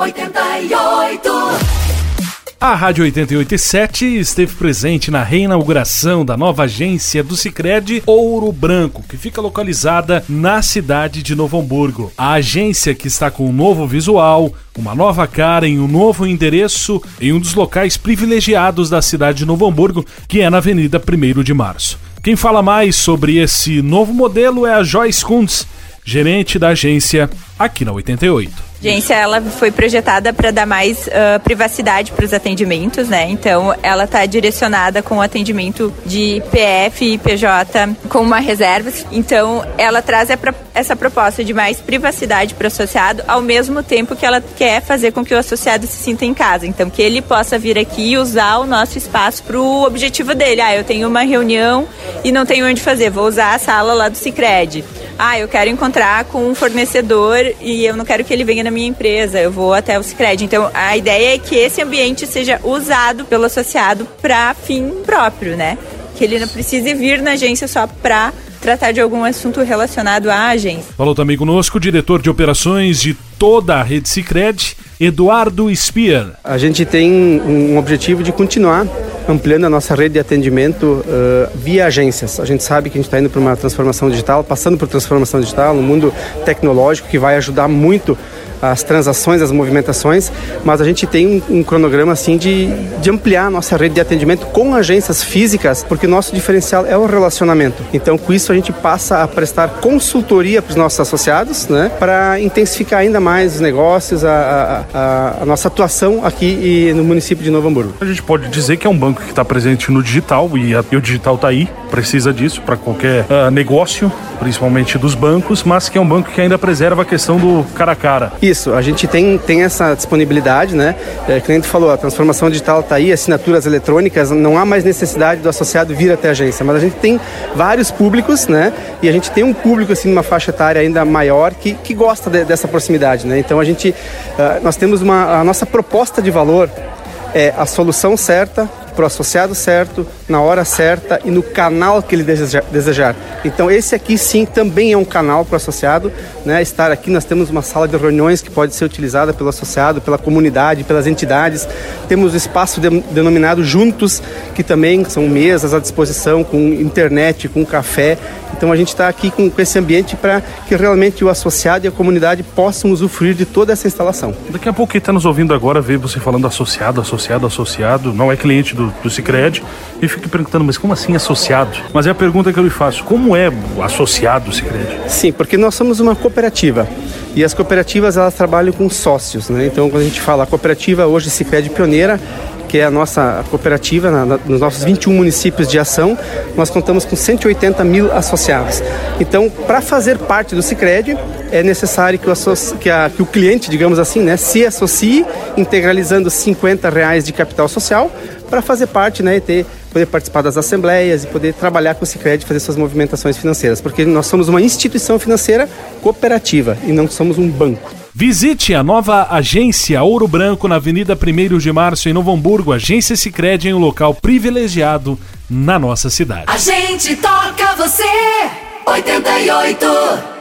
88 A Rádio 887 esteve presente na reinauguração da nova agência do Sicredi Ouro Branco, que fica localizada na cidade de Novo Hamburgo. A agência que está com um novo visual, uma nova cara em um novo endereço em um dos locais privilegiados da cidade de Novo Hamburgo, que é na Avenida 1 de Março. Quem fala mais sobre esse novo modelo é a Joyce Kuntz, gerente da agência aqui na 88. Agência ela foi projetada para dar mais uh, privacidade para os atendimentos, né? Então ela está direcionada com atendimento de PF e PJ com uma reserva. Então ela traz essa proposta de mais privacidade para o associado, ao mesmo tempo que ela quer fazer com que o associado se sinta em casa. Então que ele possa vir aqui e usar o nosso espaço para o objetivo dele. Ah, eu tenho uma reunião e não tenho onde fazer, vou usar a sala lá do Cicred. Ah, eu quero encontrar com um fornecedor e eu não quero que ele venha na minha empresa, eu vou até o Cicred. Então, a ideia é que esse ambiente seja usado pelo associado para fim próprio, né? Que ele não precise vir na agência só para tratar de algum assunto relacionado à agência. Falou também conosco o diretor de operações de toda a rede Cicred, Eduardo Spier. A gente tem um objetivo de continuar ampliando a nossa rede de atendimento uh, via agências. A gente sabe que a gente está indo para uma transformação digital, passando por transformação digital, um mundo tecnológico que vai ajudar muito as transações, as movimentações, mas a gente tem um, um, cronograma assim de, de ampliar a nossa rede de atendimento com agências físicas, porque nosso diferencial é o relacionamento. Então, com isso a gente passa a prestar consultoria para os nossos associados, né, para intensificar ainda mais os negócios, a, a, a, nossa atuação aqui no município de Novo Hamburgo. A gente pode dizer que é um banco que está presente no digital e, a, e o digital está aí, precisa disso para qualquer uh, negócio, principalmente dos bancos, mas que é um banco que ainda preserva a questão do cara a cara. Isso, a gente tem, tem essa disponibilidade, né? É, a gente falou, a transformação digital está aí, assinaturas eletrônicas, não há mais necessidade do associado vir até a agência, mas a gente tem vários públicos, né? E a gente tem um público, assim, numa faixa etária ainda maior que, que gosta de, dessa proximidade, né? Então a gente, uh, nós temos uma, a nossa proposta de valor é a solução certa para o associado certo, na hora certa e no canal que ele desejar. Então esse aqui sim também é um canal para o associado, né? Estar aqui nós temos uma sala de reuniões que pode ser utilizada pelo associado, pela comunidade, pelas entidades. Temos o espaço de, denominado Juntos, que também são mesas à disposição com internet, com café. Então a gente está aqui com, com, esse ambiente para que realmente o associado e a comunidade possam usufruir de toda essa instalação. Daqui a pouco quem está nos ouvindo agora vê você falando associado, associado, associado, não é cliente do, do Cicred e fica perguntando, mas como assim associado? Mas é a pergunta que eu lhe faço, como é o associado Cicred? Sim, porque nós somos uma cooperativa e as cooperativas elas trabalham com sócios, né? Então quando a gente fala cooperativa hoje Cicred pioneira que é a nossa cooperativa, na, na, nos nossos 21 municípios de ação, nós contamos com 180 mil associados. Então, para fazer parte do Cicred, é necessário que o, que, a, que o, cliente, digamos assim, né, se associe, integralizando 50 reais de capital social, para fazer parte né, e ter, poder participar das assembleias e poder trabalhar com o Cicred e fazer suas movimentações financeiras, porque nós somos uma instituição financeira cooperativa e não somos um banco. Visite a nova agência Ouro Branco na Avenida 1 de Março, em Novo Hamburgo. Agência Sicredi em um local privilegiado na nossa cidade. A gente toca você, 88.